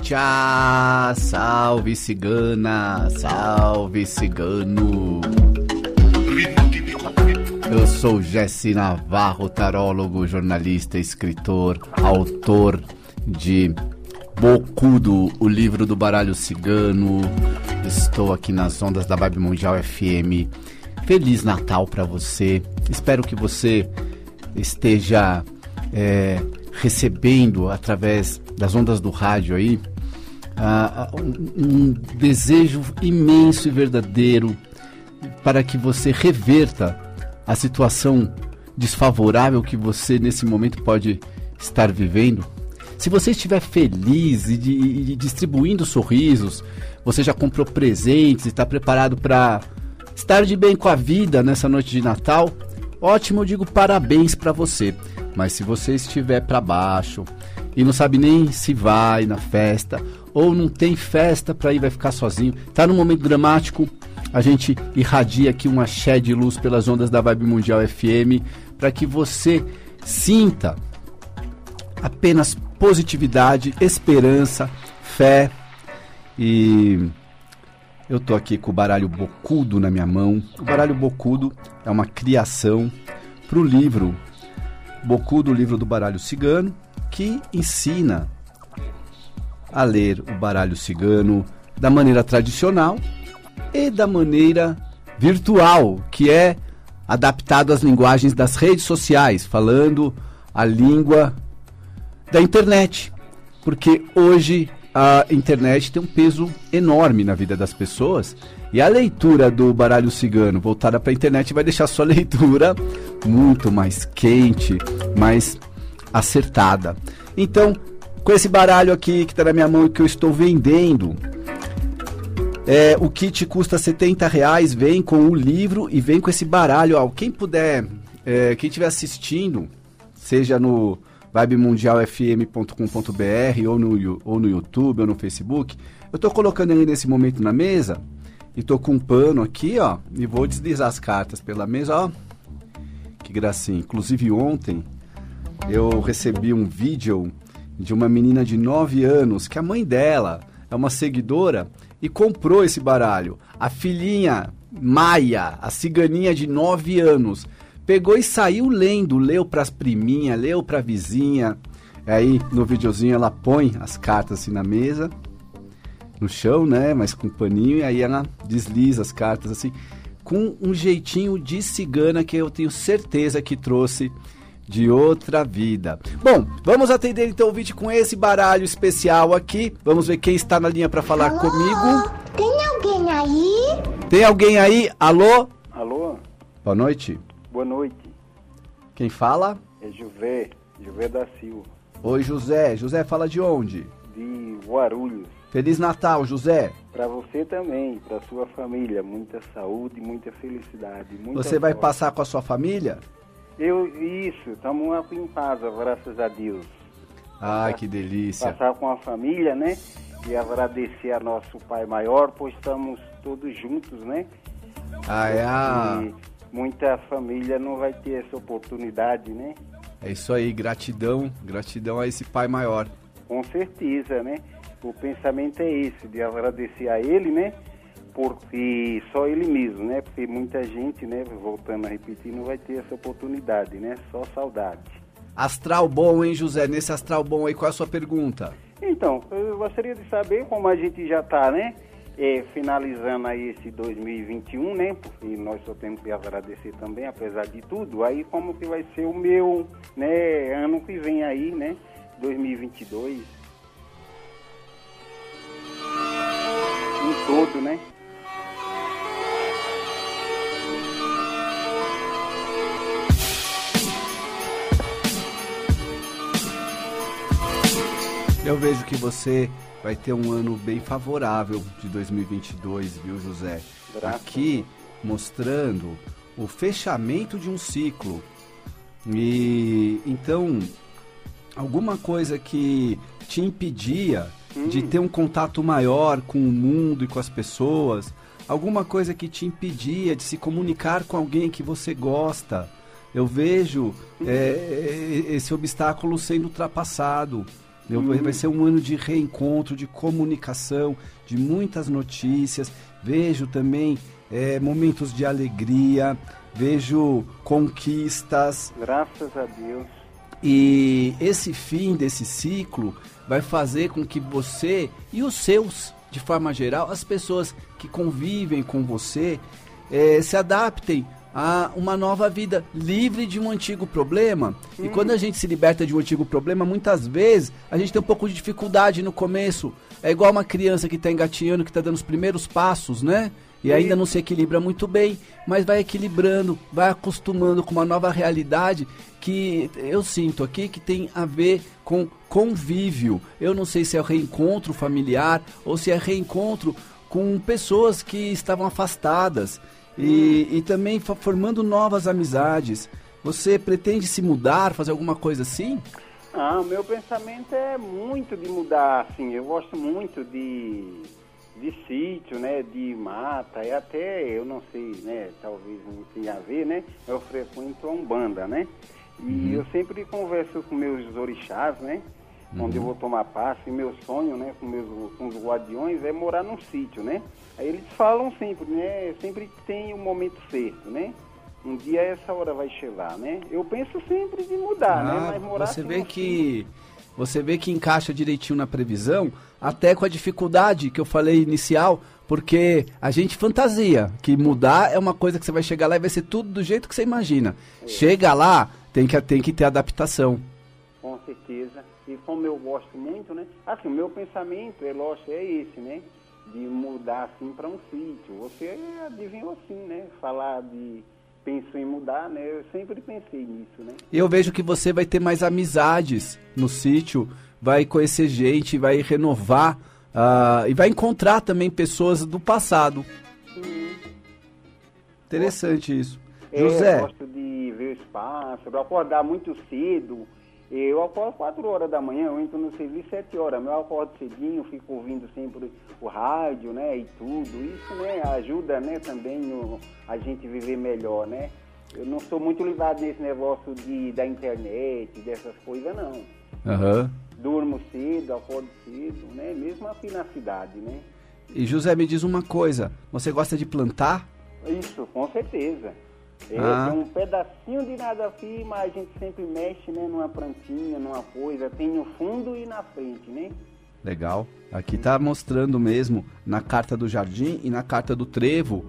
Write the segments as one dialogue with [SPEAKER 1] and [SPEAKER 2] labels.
[SPEAKER 1] Tchá, salve cigana, salve cigano. Eu sou Jesse Navarro, tarólogo, jornalista, escritor, autor de Bocudo, o livro do baralho cigano. Estou aqui nas ondas da Vibe Mundial FM. Feliz Natal para você. Espero que você esteja é, recebendo através das ondas do rádio aí um, um desejo imenso e verdadeiro para que você reverta a situação desfavorável que você nesse momento pode estar vivendo. Se você estiver feliz e, de, e distribuindo sorrisos, você já comprou presentes e está preparado para estar de bem com a vida nessa noite de Natal, ótimo, eu digo parabéns para você. Mas se você estiver para baixo e não sabe nem se vai na festa ou não tem festa para ir, vai ficar sozinho. Tá num momento dramático, a gente irradia aqui uma axé de luz pelas ondas da Vibe Mundial FM para que você sinta apenas positividade, esperança, fé e eu tô aqui com o baralho Bocudo na minha mão. O baralho Bocudo é uma criação para o livro Bocudo, o livro do baralho cigano, que ensina a ler o baralho cigano da maneira tradicional e da maneira virtual, que é adaptado às linguagens das redes sociais, falando a língua da internet. Porque hoje a internet tem um peso enorme na vida das pessoas e a leitura do baralho cigano voltada para a internet vai deixar sua leitura muito mais quente, mais acertada. Então, com esse baralho aqui que está na minha mão e que eu estou vendendo. É, o kit custa 70 reais, vem com o livro e vem com esse baralho. Ó, quem puder, é, quem estiver assistindo, seja no vibemundialfm.com.br ou no, ou no YouTube ou no Facebook, eu estou colocando ele nesse momento na mesa e estou com um pano aqui, ó, e vou deslizar as cartas pela mesa, ó. Que gracinha. Inclusive ontem eu recebi um vídeo de uma menina de 9 anos que a mãe dela é uma seguidora e comprou esse baralho. A filhinha Maia, a ciganinha de 9 anos, pegou e saiu lendo, leu para as priminhas, leu para a vizinha. Aí no videozinho ela põe as cartas assim na mesa, no chão, né, mas com um paninho e aí ela desliza as cartas assim com um jeitinho de cigana que eu tenho certeza que trouxe de outra vida. Bom, vamos atender então o vídeo com esse baralho especial aqui. Vamos ver quem está na linha para falar Alô? comigo.
[SPEAKER 2] Tem alguém aí?
[SPEAKER 1] Tem alguém aí? Alô?
[SPEAKER 3] Alô?
[SPEAKER 1] Boa noite.
[SPEAKER 3] Boa noite.
[SPEAKER 1] Quem fala?
[SPEAKER 3] É José, José da Silva.
[SPEAKER 1] Oi, José. José fala de onde?
[SPEAKER 3] De Guarulhos.
[SPEAKER 1] Feliz Natal, José.
[SPEAKER 3] Para você também, para sua família, muita saúde, muita felicidade. Muita
[SPEAKER 1] você vai passar com a sua família?
[SPEAKER 3] Eu, isso, estamos aqui em casa, graças a Deus.
[SPEAKER 1] Ai, que delícia.
[SPEAKER 3] Passar com a família, né? E agradecer a nosso Pai Maior, pois estamos todos juntos, né?
[SPEAKER 1] Ah, é a...
[SPEAKER 3] E muita família não vai ter essa oportunidade, né?
[SPEAKER 1] É isso aí, gratidão, gratidão a esse Pai Maior.
[SPEAKER 3] Com certeza, né? O pensamento é esse, de agradecer a Ele, né? porque só ele mesmo, né? Porque muita gente, né, voltando a repetir, não vai ter essa oportunidade, né? Só saudade.
[SPEAKER 1] Astral bom, hein, José? Nesse astral bom aí, qual é a sua pergunta?
[SPEAKER 3] Então, eu gostaria de saber como a gente já está, né? É, finalizando aí esse 2021, né? Porque nós só temos que agradecer também, apesar de tudo. Aí como que vai ser o meu, né, ano que vem aí, né? 2022. Em todo, né?
[SPEAKER 1] Eu vejo que você vai ter um ano bem favorável de 2022, viu, José?
[SPEAKER 3] Graças
[SPEAKER 1] Aqui mostrando o fechamento de um ciclo. E então, alguma coisa que te impedia hum. de ter um contato maior com o mundo e com as pessoas, alguma coisa que te impedia de se comunicar com alguém que você gosta, eu vejo é, esse obstáculo sendo ultrapassado. Uhum. Vai ser um ano de reencontro, de comunicação, de muitas notícias. Vejo também é, momentos de alegria, vejo conquistas.
[SPEAKER 3] Graças a Deus.
[SPEAKER 1] E esse fim desse ciclo vai fazer com que você e os seus, de forma geral, as pessoas que convivem com você, é, se adaptem a uma nova vida livre de um antigo problema. Hum. E quando a gente se liberta de um antigo problema, muitas vezes a gente tem um pouco de dificuldade no começo. É igual uma criança que está engatinhando, que está dando os primeiros passos, né? E ainda não se equilibra muito bem, mas vai equilibrando, vai acostumando com uma nova realidade que eu sinto aqui que tem a ver com convívio. Eu não sei se é o reencontro familiar ou se é reencontro com pessoas que estavam afastadas e, e também formando novas amizades. Você pretende se mudar, fazer alguma coisa assim?
[SPEAKER 3] Ah, o meu pensamento é muito de mudar, assim. Eu gosto muito de, de sítio, né? De mata, e até, eu não sei, né? Talvez não tenha a ver, né? Eu frequento a Umbanda, né? E uhum. eu sempre converso com meus orixás, né? Uhum. onde eu vou tomar passe. E meu sonho, né, com, meus, com os guardiões é morar num sítio, né? Aí eles falam sempre, né? Sempre tem o um momento certo, né? Um dia essa hora vai chegar, né? Eu penso sempre de mudar, né? ah, né? Mas morar
[SPEAKER 1] você vê que você vê que encaixa direitinho na previsão, até com a dificuldade que eu falei inicial, porque a gente fantasia que mudar é uma coisa que você vai chegar lá e vai ser tudo do jeito que você imagina. É. Chega lá, tem que, tem que ter adaptação.
[SPEAKER 3] Certeza. E como eu gosto muito, né? Assim, o meu pensamento, é lógico, é esse, né? De mudar assim para um sítio. Você adivinhou assim, né? Falar de pensou em mudar, né? Eu sempre pensei nisso, né?
[SPEAKER 1] Eu vejo que você vai ter mais amizades no sítio, vai conhecer gente, vai renovar uh, e vai encontrar também pessoas do passado. Sim. Interessante gosto, isso.
[SPEAKER 3] É, José. Eu gosto de ver o espaço, acordar muito cedo, eu acordo 4 horas da manhã, eu entro no serviço 7 horas. Eu acordo cedinho, fico ouvindo sempre o rádio, né? E tudo. Isso, né, ajuda, né, também a gente viver melhor, né? Eu não sou muito ligado nesse negócio de, da internet, dessas coisas, não.
[SPEAKER 1] Uhum.
[SPEAKER 3] Durmo cedo, acordo cedo, né? Mesmo aqui na cidade, né?
[SPEAKER 1] E José, me diz uma coisa, você gosta de plantar?
[SPEAKER 3] Isso, com certeza. É, ah. Tem um pedacinho de nada aqui, mas a gente sempre mexe, né, numa plantinha, numa coisa. Tem no fundo e na frente, né?
[SPEAKER 1] Legal. Aqui tá mostrando mesmo na carta do jardim e na carta do trevo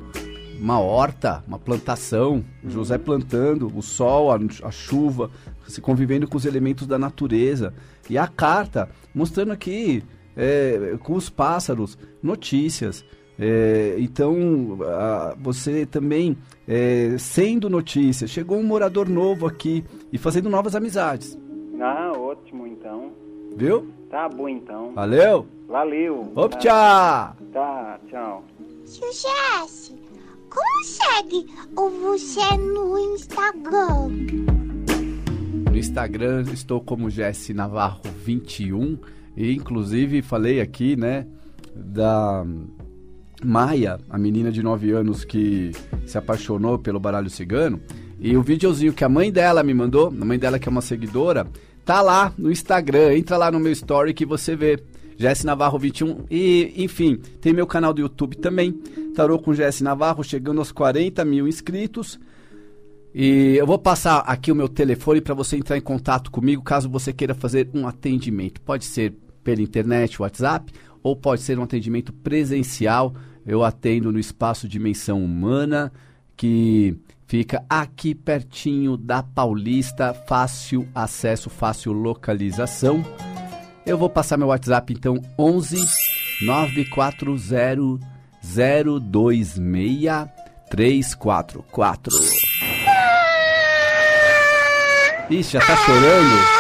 [SPEAKER 1] uma horta, uma plantação, uhum. José plantando, o sol, a, a, chuva, se convivendo com os elementos da natureza. E a carta mostrando aqui é, com os pássaros notícias. É, então, a, você também, é, sendo notícia, chegou um morador novo aqui e fazendo novas amizades.
[SPEAKER 3] Ah, ótimo então.
[SPEAKER 1] Viu?
[SPEAKER 3] Tá bom então.
[SPEAKER 1] Valeu?
[SPEAKER 3] Valeu.
[SPEAKER 1] Op, tá. tchau.
[SPEAKER 3] Tá, tchau.
[SPEAKER 2] Sucesso. Consegue o você no Instagram?
[SPEAKER 1] No Instagram estou como Jesse Navarro 21 e inclusive falei aqui, né, da Maia, a menina de 9 anos que se apaixonou pelo baralho cigano, e o videozinho que a mãe dela me mandou, a mãe dela que é uma seguidora, tá lá no Instagram, entra lá no meu story que você vê. Jesse Navarro 21 e, enfim, tem meu canal do YouTube também, Tarô com Jesse Navarro, chegando aos 40 mil inscritos. E eu vou passar aqui o meu telefone para você entrar em contato comigo caso você queira fazer um atendimento. Pode ser pela internet, WhatsApp, ou pode ser um atendimento presencial. Eu atendo no espaço Dimensão Humana, que fica aqui pertinho da Paulista, fácil acesso, fácil localização. Eu vou passar meu WhatsApp então 11 940 026 344. Ixi, já tá chorando?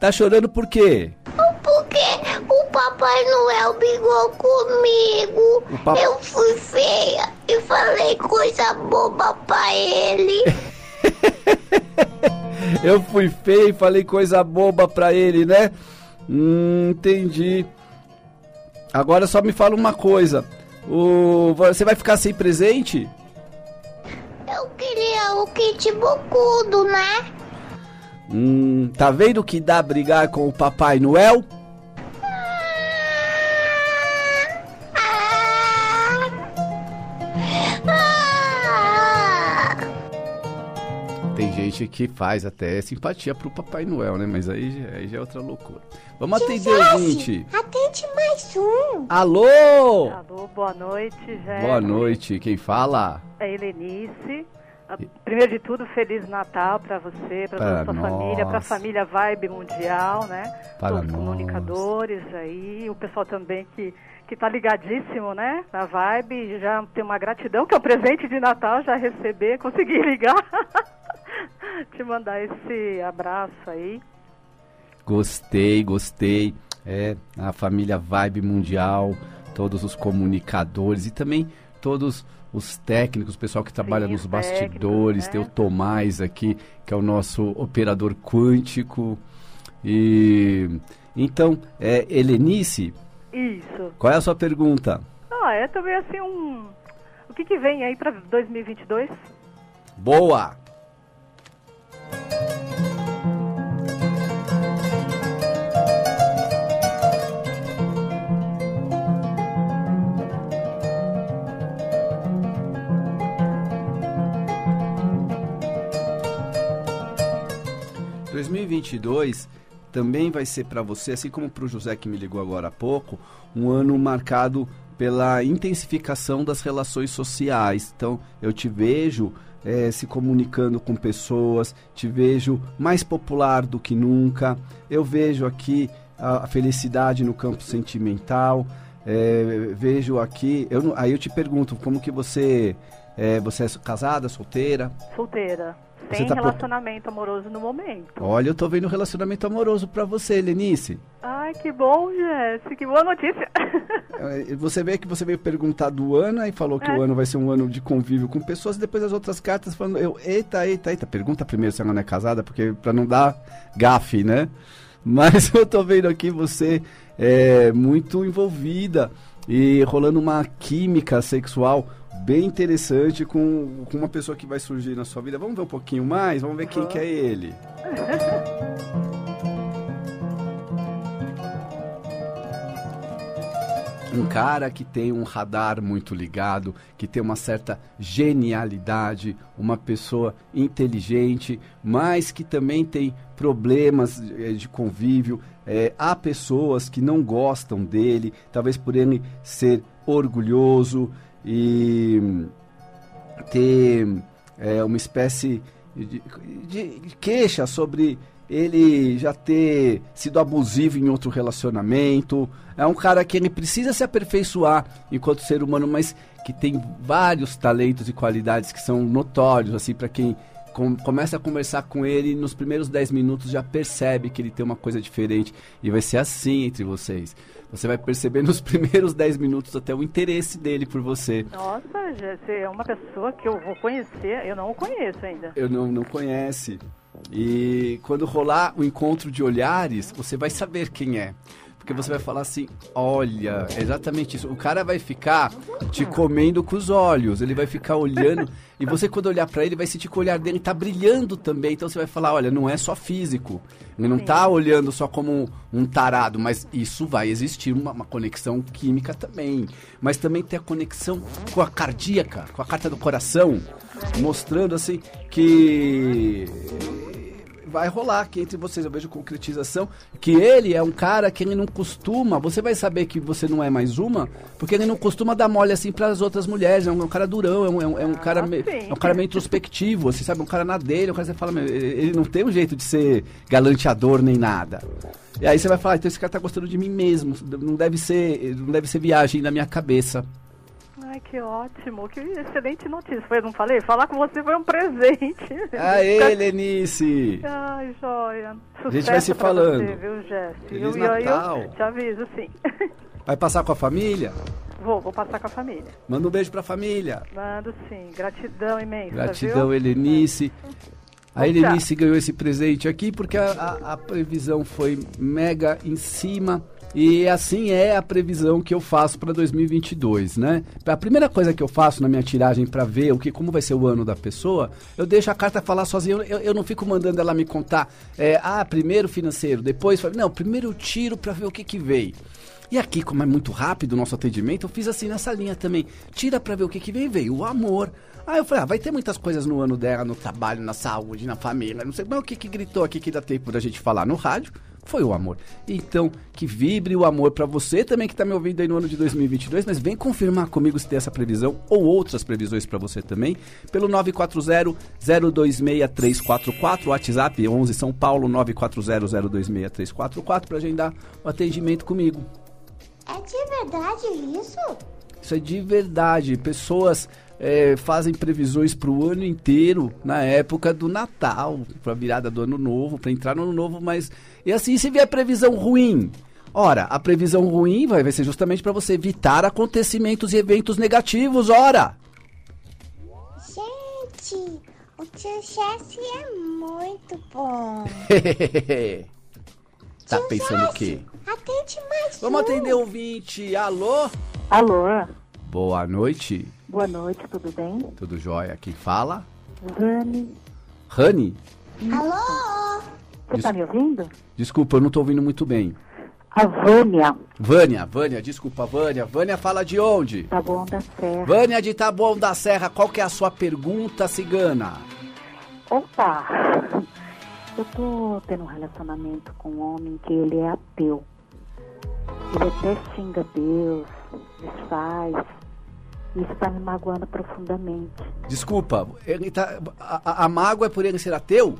[SPEAKER 1] Tá chorando por quê?
[SPEAKER 2] Porque o Papai Noel brigou comigo. Pap... Eu fui feia e falei coisa boba pra ele.
[SPEAKER 1] Eu fui feia e falei coisa boba pra ele, né? Hum, entendi. Agora só me fala uma coisa. O, você vai ficar sem presente?
[SPEAKER 2] Eu queria o kit bocudo, né?
[SPEAKER 1] Hum, tá vendo que dá brigar com o Papai Noel? Tem gente que faz até simpatia pro Papai Noel, né? Mas aí, aí já é outra loucura. Vamos atender o gente.
[SPEAKER 2] Atende mais um.
[SPEAKER 1] Alô?
[SPEAKER 4] Alô, boa noite, Jéssica.
[SPEAKER 1] Boa noite. Quem fala?
[SPEAKER 4] É Helenice. Ah, Primeiro de tudo, Feliz Natal para você, para toda a sua família, para a
[SPEAKER 1] nós.
[SPEAKER 4] família Vibe Mundial, né?
[SPEAKER 1] Para
[SPEAKER 4] Todos os
[SPEAKER 1] nós.
[SPEAKER 4] comunicadores aí, o pessoal também que que tá ligadíssimo, né? Na Vibe, já tem uma gratidão que é o presente de Natal já receber, consegui ligar. Te mandar esse abraço aí.
[SPEAKER 1] Gostei, gostei. É, a família Vibe Mundial, todos os comunicadores e também todos os técnicos, o pessoal que trabalha
[SPEAKER 4] Sim,
[SPEAKER 1] nos
[SPEAKER 4] os
[SPEAKER 1] bastidores.
[SPEAKER 4] né?
[SPEAKER 1] Tem o Tomás aqui, que é o nosso operador quântico. E então, é, Helenice,
[SPEAKER 4] Isso.
[SPEAKER 1] qual é a sua pergunta?
[SPEAKER 4] Ah, é também assim um o que que vem aí para 2022?
[SPEAKER 1] Boa! – 2022 também vai ser para você, assim como para o José que me ligou agora há pouco, um ano marcado pela intensificação das relações sociais. Então, eu te vejo eh, se comunicando com pessoas, te vejo mais popular do que nunca. Eu vejo aqui a, felicidade no campo sentimental. eh, vejo aqui, eu, aí eu te pergunto, como que você, eh, você é casada, solteira?
[SPEAKER 4] Solteira. Sem
[SPEAKER 1] tá pro-
[SPEAKER 4] relacionamento amoroso no momento.
[SPEAKER 1] Olha, eu tô vendo um relacionamento amoroso para você, Lenice.
[SPEAKER 4] Ai, que bom, Jéssica. Que boa notícia.
[SPEAKER 1] Eh, Você vê que você veio perguntar do ano e falou que
[SPEAKER 4] É.
[SPEAKER 1] o ano vai ser um ano de convívio com pessoas, e depois as outras cartas falando, eu, eita, eita, eita, pergunta primeiro se ela não é casada, porque para não dar gafe, né? Mas eu tô vendo aqui você é, muito envolvida e rolando uma química sexual bem interessante com, com uma pessoa que vai surgir na sua vida. Vamos ver um pouquinho mais? Vamos ver quem que é ele. um cara que tem um radar muito ligado, que tem uma certa genialidade, uma pessoa inteligente, mas que também tem problemas eh, de convívio. Eh, há pessoas que não gostam dele, talvez por ele ser orgulhoso e ter é, uma espécie de, de queixa sobre ele já ter sido abusivo em outro relacionamento. É um cara que ele precisa se aperfeiçoar enquanto ser humano, mas que tem vários talentos e qualidades que são notórios, assim, para quem com- começa a conversar com ele, nos primeiros 10 minutos já percebe que ele tem uma coisa diferente. E vai ser assim entre vocês. Você vai perceber nos primeiros 10 minutos até o interesse dele por você.
[SPEAKER 4] Nossa, Jéssica, é uma pessoa que eu vou conhecer. Eu não o conheço ainda.
[SPEAKER 1] eu não, não conhece. E quando rolar o encontro de olhares, você vai saber quem é. Porque você vai falar assim: olha, é exatamente isso. O cara vai ficar te comendo com os olhos, ele vai ficar olhando. e você, quando olhar pra ele, vai sentir que o olhar dele tá brilhando também. Então você vai falar: olha, não é só físico. Ele não tá olhando só como um, um tarado, mas isso vai existir uma, uma conexão química também. Mas também tem a conexão com a cardíaca, com a carta do coração, mostrando assim que vai rolar aqui entre vocês. Eu vejo concretização que ele é um cara que ele não costuma. Você vai saber que você não é mais uma, porque ele não costuma dar mole assim para as outras mulheres. É um, é um cara durão, é um, é um, é um cara me-
[SPEAKER 4] sim.
[SPEAKER 1] é um cara meio introspectivo. Você sabe, é um cara na dele. Um cara que você fala, meu, ele não tem um jeito de ser galanteador nem nada. E aí você vai falar, então esse cara tá gostando de mim mesmo. Não deve ser, não deve ser viagem na minha cabeça.
[SPEAKER 4] Ai, que ótimo. Que excelente notícia. Foi, eu não falei? Falar com você foi um presente.
[SPEAKER 1] Aê, Lenice!
[SPEAKER 4] Ai, joia. Sucesso
[SPEAKER 1] gente vai se falando.
[SPEAKER 4] Você, viu?
[SPEAKER 1] Feliz
[SPEAKER 4] eu, eu- eu
[SPEAKER 1] Natal.
[SPEAKER 4] te aviso, sim.
[SPEAKER 1] Vai passar com a família?
[SPEAKER 4] vou, vou passar com a família.
[SPEAKER 1] Manda um beijo pra família.
[SPEAKER 4] Mando sim. Gratidão imensa.
[SPEAKER 1] Gratidão,
[SPEAKER 4] viu?
[SPEAKER 1] Helenice. A. Helenice ganhou esse presente aqui porque a, a- a previsão foi mega em cima. E assim é a previsão que eu faço para 2022, né? A primeira coisa que eu faço na minha tiragem para ver o que como vai ser o ano da pessoa, eu deixo a carta falar sozinha. Eu, eu não fico mandando ela me contar, é, ah, primeiro financeiro, depois. Não, primeiro eu tiro para ver o que que veio. E aqui, como é muito rápido o nosso atendimento, eu fiz assim nessa linha também. Tira para ver o que que veio. Veio o amor. Aí eu falei, ah, vai ter muitas coisas no ano dela, no trabalho, na saúde, na família, não sei. Mas o que que gritou aqui que dá tempo da gente falar no rádio? Foi o amor. Então, que vibre o amor para você também que está me ouvindo aí no ano de 2022, mas vem confirmar comigo se tem essa previsão ou outras previsões para você também, pelo 940-026-344, WhatsApp 11 São Paulo 940-026-344 para agendar o atendimento comigo.
[SPEAKER 2] É de verdade isso?
[SPEAKER 1] Isso é de verdade. Pessoas é, fazem previsões para o ano inteiro na época do Natal, para a virada do ano novo, para entrar no ano novo, mas. E assim, se vier previsão ruim. Ora, a previsão ruim vai, vai ser justamente para você evitar acontecimentos e eventos negativos, ora!
[SPEAKER 2] Gente, o tio Jesse é muito bom.
[SPEAKER 1] tá tio pensando o quê?
[SPEAKER 2] Atende mais
[SPEAKER 1] Vamos um. atender o ouvinte. Alô?
[SPEAKER 5] Alô?
[SPEAKER 1] Boa noite.
[SPEAKER 5] Boa noite, tudo bem?
[SPEAKER 1] Tudo jóia. Quem fala?
[SPEAKER 5] Rani.
[SPEAKER 1] Rani?
[SPEAKER 2] Alô?
[SPEAKER 5] Você Des... tá me ouvindo?
[SPEAKER 1] Desculpa, eu não tô ouvindo muito bem.
[SPEAKER 5] A Vânia.
[SPEAKER 1] Vânia, Vânia, desculpa, Vânia. Vânia fala de onde?
[SPEAKER 5] Taboão da Serra.
[SPEAKER 1] Vânia de Taboão da Serra, qual que é a sua pergunta, cigana?
[SPEAKER 5] Opa! Eu tô tendo um relacionamento com um homem que ele é ateu. Ele até xinga Deus, desfaz, isso está me magoando profundamente.
[SPEAKER 1] Desculpa, ele tá, a, a, mágoa é por ele ser ateu?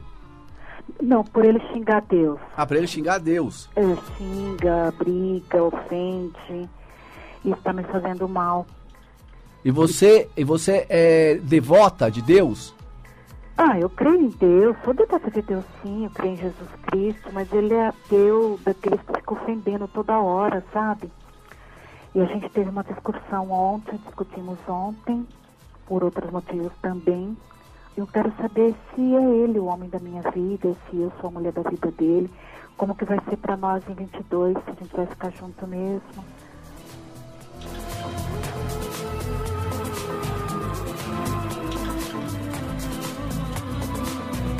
[SPEAKER 5] Não, por ele xingar Deus.
[SPEAKER 1] Ah, por ele xingar Deus.
[SPEAKER 5] É, xinga, briga, ofende. Isso está me fazendo mal.
[SPEAKER 1] E você, e você é devota de Deus?
[SPEAKER 5] Ah, eu creio em Deus, sou devota de Deus sim, eu creio em Jesus Cristo, mas ele é ateu daqueles que ficam ofendendo toda hora, sabe? E a gente teve uma discussão ontem, discutimos ontem, por outros motivos também. Eu quero saber se é ele o homem da minha vida, se eu sou a mulher da vida dele, como que vai ser para nós em 22, se a gente vai ficar junto mesmo.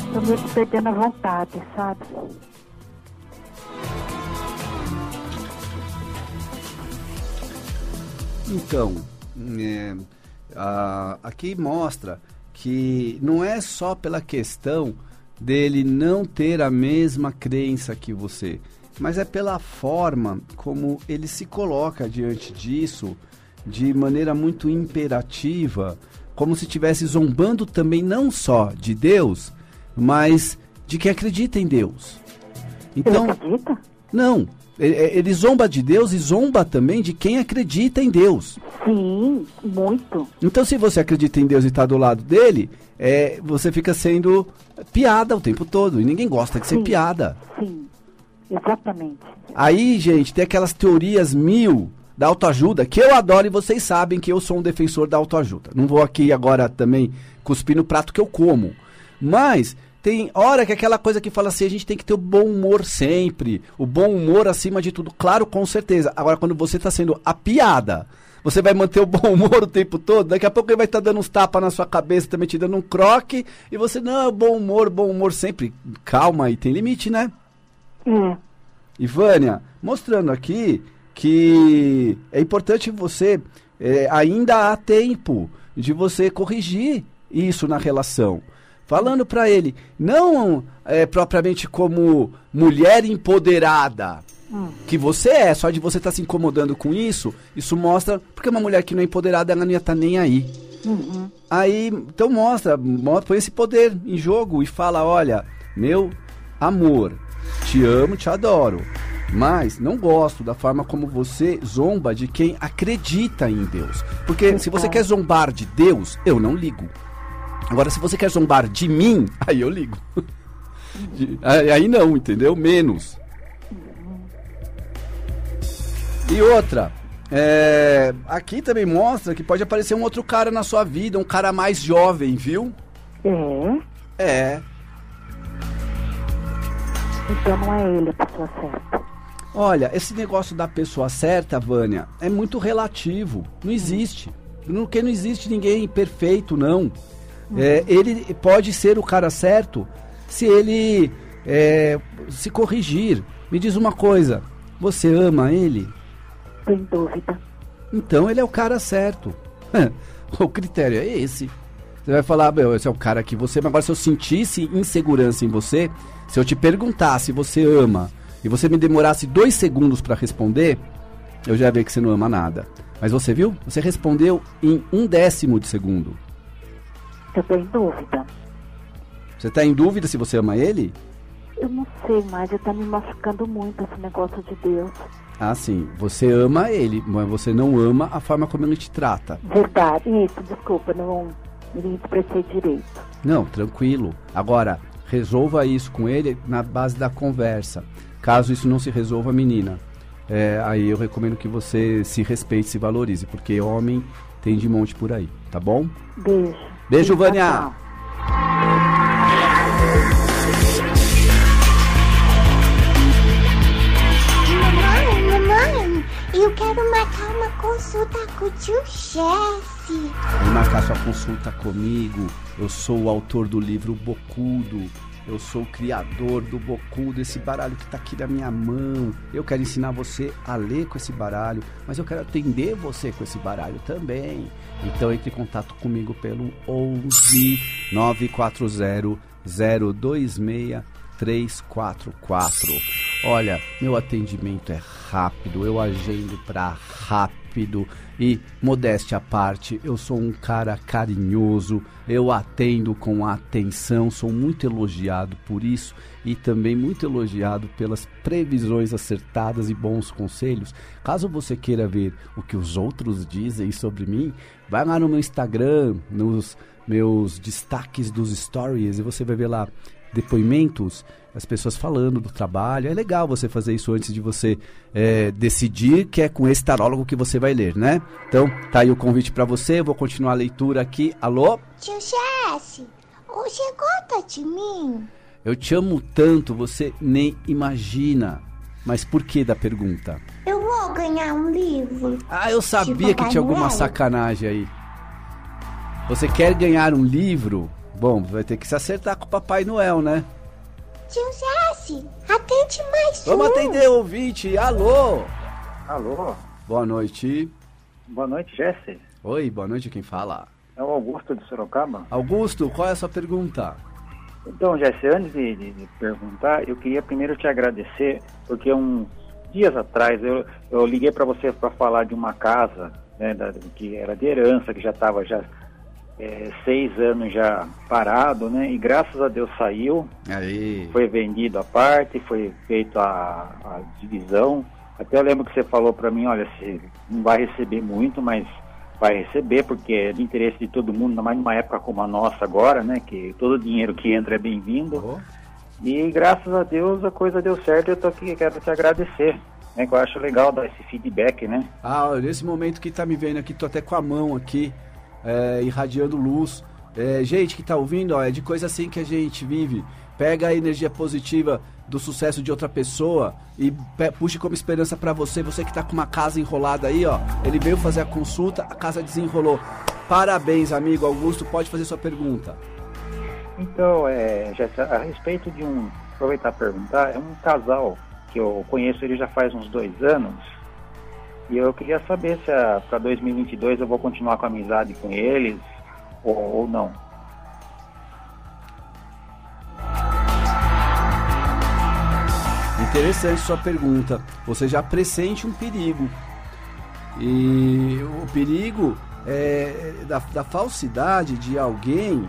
[SPEAKER 5] Estou meio perdendo a vontade, sabe?
[SPEAKER 1] Então, é, a, aqui mostra que não é só pela questão dele não ter a mesma crença que você, mas é pela forma como ele se coloca diante disso de maneira muito imperativa, como se estivesse zombando também não só de Deus, mas de quem acredita em Deus.
[SPEAKER 5] Então, ele acredita?
[SPEAKER 1] Não, ele zomba de Deus e zomba também de quem acredita em Deus.
[SPEAKER 5] Sim, muito.
[SPEAKER 1] Então, se você acredita em Deus e está do lado dele, é, você fica sendo piada o tempo todo. E ninguém gosta de ser
[SPEAKER 5] sim,
[SPEAKER 1] piada.
[SPEAKER 5] Sim, exatamente.
[SPEAKER 1] Aí, gente, tem aquelas teorias mil da autoajuda que eu adoro e vocês sabem que eu sou um defensor da autoajuda. Não vou aqui agora também cuspir no prato que eu como. Mas tem hora que é aquela coisa que fala assim, a gente tem que ter o bom humor sempre, o bom humor acima de tudo. Claro, com certeza. Agora, quando você está sendo a piada, você vai manter o bom humor o tempo todo, daqui a pouco ele vai estar tá dando uns tapas na sua cabeça, também te dando um croque, e você, não, bom humor, bom humor sempre. Calma aí, tem limite, né?
[SPEAKER 5] É.
[SPEAKER 1] Ivânia, mostrando aqui que é importante você, é, ainda há tempo de você corrigir isso na relação falando para ele, não é, propriamente como mulher empoderada, hum. que você é, só de você estar tá se incomodando com isso, isso mostra, porque uma mulher que não é empoderada, ela não ia estar tá nem aí.
[SPEAKER 5] Uhum.
[SPEAKER 1] Aí, então mostra, mostra, põe esse poder em jogo e fala, olha, meu amor, te amo, te adoro, mas não gosto da forma como você zomba de quem acredita em Deus. Porque se você quer zombar de Deus, eu não ligo. Agora, se você quer zombar de mim, aí eu ligo. aí não, entendeu? Menos. E outra, é, aqui também mostra que pode aparecer um outro cara na sua vida, um cara mais jovem, viu?
[SPEAKER 5] É?
[SPEAKER 1] É.
[SPEAKER 5] Então não é ele a pessoa certa.
[SPEAKER 1] Olha, esse negócio da pessoa certa, Vânia, é muito relativo. Não existe. Porque não existe ninguém perfeito, não. É, ele pode ser o cara certo se ele é, se corrigir. Me diz uma coisa: você ama ele?
[SPEAKER 5] Sem dúvida.
[SPEAKER 1] Então ele é o cara certo. o critério é esse. Você vai falar, meu, esse é o cara que você. Mas agora, se eu sentisse insegurança em você, se eu te perguntasse se você ama e você me demorasse dois segundos para responder, eu já ia ver que você não ama nada. Mas você viu? Você respondeu em um décimo de segundo.
[SPEAKER 5] Eu tô em dúvida.
[SPEAKER 1] Você está em dúvida se você ama ele?
[SPEAKER 5] Eu não sei mais, está me machucando muito esse negócio de Deus.
[SPEAKER 1] Ah, sim. Você ama ele, mas você não ama a forma como ele te trata.
[SPEAKER 5] Verdade. Isso, desculpa, não me expressei direito.
[SPEAKER 1] Não, tranquilo. Agora, resolva isso com ele na base da conversa. Caso isso não se resolva, menina, é, aí eu recomendo que você se respeite, se valorize, porque homem tem de monte por aí, tá bom?
[SPEAKER 5] Beijo.
[SPEAKER 1] Beijo, Vânia.
[SPEAKER 2] Eu quero marcar uma consulta com o tio Jesse.
[SPEAKER 1] Vem marcar sua consulta comigo. Eu sou o autor do livro Bocudo. Eu sou o criador do Bocudo, desse baralho que está aqui na minha mão. Eu quero ensinar você a ler com esse baralho, mas eu quero atender você com esse baralho também. Então entre em contato comigo pelo 11 940 026 344. Olha, meu atendimento é rápido, eu agendo para rápido e modéstia à parte, eu sou um cara carinhoso, eu atendo com atenção, sou muito elogiado por isso e também muito elogiado pelas previsões acertadas e bons conselhos. Caso você queira ver o que os outros dizem sobre mim, vai lá no meu Instagram, nos meus destaques dos stories e você vai ver lá depoimentos, as pessoas falando do trabalho. É legal você fazer isso antes de você é, decidir que é com esse tarólogo que você vai ler, né? Então, tá aí o convite para você. Eu vou continuar a leitura aqui. Alô?
[SPEAKER 2] Tio Jesse, você gosta de mim?
[SPEAKER 1] Eu te amo tanto, você nem imagina. Mas por que da pergunta?
[SPEAKER 2] Eu vou ganhar um livro.
[SPEAKER 1] Ah, eu sabia
[SPEAKER 2] De
[SPEAKER 1] que tinha alguma sacanagem aí. Você quer ganhar um livro? Bom, vai ter que se acertar com o Papai Noel, né?
[SPEAKER 2] Tio Jesse, atende mais
[SPEAKER 1] Vamos
[SPEAKER 2] um.
[SPEAKER 1] atender o ouvinte. Alô?
[SPEAKER 6] Alô,
[SPEAKER 1] Boa noite.
[SPEAKER 6] boa noite, Jesse.
[SPEAKER 1] Oi, boa noite, quem fala?
[SPEAKER 6] É o Augusto de Sorocaba.
[SPEAKER 1] Augusto, qual é a sua pergunta?
[SPEAKER 6] Então, Jesse, antes de, de- de perguntar, eu queria primeiro te agradecer, porque uns dias atrás eu, eu liguei para você para falar de uma casa, né, da- que era de herança, que já estava já é, seis anos já parado, né, e graças a Deus saiu,
[SPEAKER 1] Aí.
[SPEAKER 6] foi vendido a parte, foi feita a, divisão. Até eu lembro que você falou para mim, olha, você não vai receber muito, mas vai receber, porque é de interesse de todo mundo, ainda mais numa época como a nossa agora, né? Que todo dinheiro que entra é bem-vindo. E graças a Deus a coisa deu certo eu tô aqui, quero te agradecer. Né, que eu acho legal dar esse feedback, né?
[SPEAKER 1] Ah, nesse momento que tá me vendo aqui, tô até com a mão aqui, é, irradiando luz. É, gente que tá ouvindo, ó, é de coisa assim que a gente vive. Pega a energia positiva do sucesso de outra pessoa e puxe como esperança pra você. Você que tá com uma casa enrolada aí, ó. Ele veio fazer a consulta, a casa desenrolou. Parabéns, amigo Augusto. Pode fazer sua pergunta.
[SPEAKER 6] Então, é, Jéssica, a respeito de um, aproveitar e perguntar, é um casal que eu conheço ele já faz uns dois anos e eu queria saber se para 2022 eu vou continuar com a amizade com eles ou, ou não.
[SPEAKER 1] Interessante sua pergunta. Você já pressente um perigo. E o perigo é da, da falsidade de alguém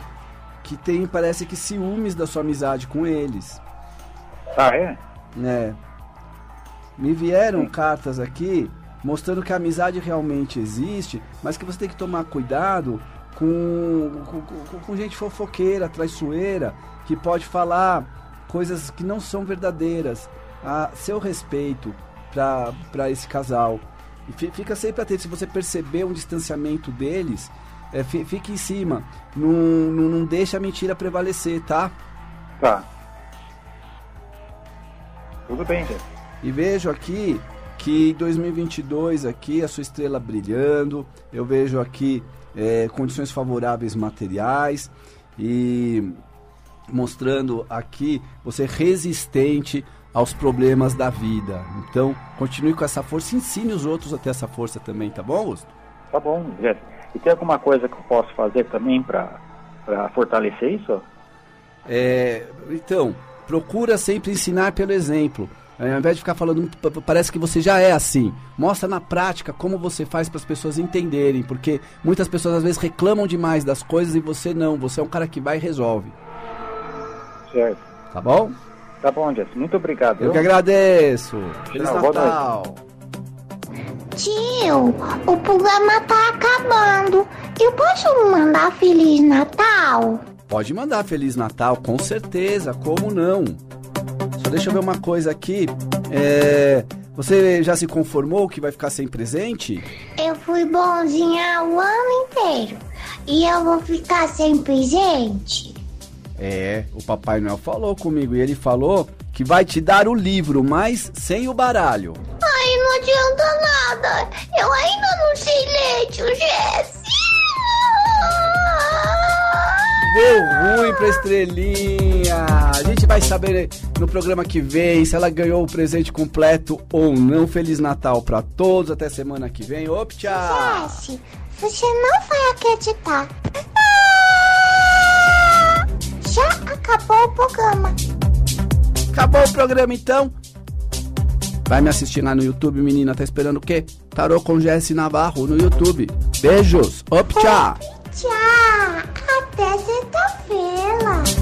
[SPEAKER 1] que tem, parece que, ciúmes da sua amizade com eles.
[SPEAKER 6] Ah, é?
[SPEAKER 1] né? Me vieram cartas aqui mostrando que a amizade realmente existe, mas que você tem que tomar cuidado com, com, com- com gente fofoqueira, traiçoeira, que pode falar coisas que não são verdadeiras a seu respeito para esse casal. E fi- fica sempre atento, se você perceber um distanciamento deles, é, fi- fique em cima. Não, não, não deixa a mentira prevalecer, tá?
[SPEAKER 6] Tá. Tudo bem, Jéssica.
[SPEAKER 1] e vejo aqui que 2022 aqui a sua estrela brilhando, eu vejo aqui é, condições favoráveis materiais e mostrando aqui você resistente aos problemas da vida. Então, continue com essa força, ensine os outros a ter essa força também, tá bom, Augusto?
[SPEAKER 6] Tá bom, Jéssica. E tem alguma coisa que eu posso fazer também para fortalecer isso?
[SPEAKER 1] É, então, procura sempre ensinar pelo exemplo. É, ao invés de ficar falando, parece que você já é assim. Mostra na prática como você faz para as pessoas entenderem, porque muitas pessoas às vezes reclamam demais das coisas e você não. Você é um cara que vai e resolve.
[SPEAKER 6] Certo.
[SPEAKER 1] Tá bom?
[SPEAKER 6] Tá bom, Jess. Muito obrigado.
[SPEAKER 1] Eu que agradeço. Feliz não, Natal.
[SPEAKER 2] Tio, o programa tá acabando. Eu posso mandar Feliz Natal?
[SPEAKER 1] Pode mandar Feliz Natal, com certeza. Como não? Deixa eu ver uma coisa aqui. É... Você já se conformou que vai ficar sem presente?
[SPEAKER 2] Eu fui bonzinha o ano inteiro. E eu vou ficar sem presente?
[SPEAKER 1] É, o Papai Noel falou comigo e ele falou que vai te dar o livro, mas sem o baralho.
[SPEAKER 2] Ai, não adianta nada. Eu ainda não sei ler, tio Jesse.
[SPEAKER 1] Deu ruim pra estrelinha. A gente vai saber no programa que vem se ela ganhou o presente completo ou não. Feliz Natal pra todos. Até semana que vem. Op, tchau.
[SPEAKER 2] Você não vai acreditar. Já acabou o programa.
[SPEAKER 1] Acabou o programa então? Vai me assistir lá no YouTube, menina. Tá esperando o quê? Tarô com Jesse Navarro no YouTube. Beijos. Op, tchau.
[SPEAKER 2] Tchau. Até sexta-feira.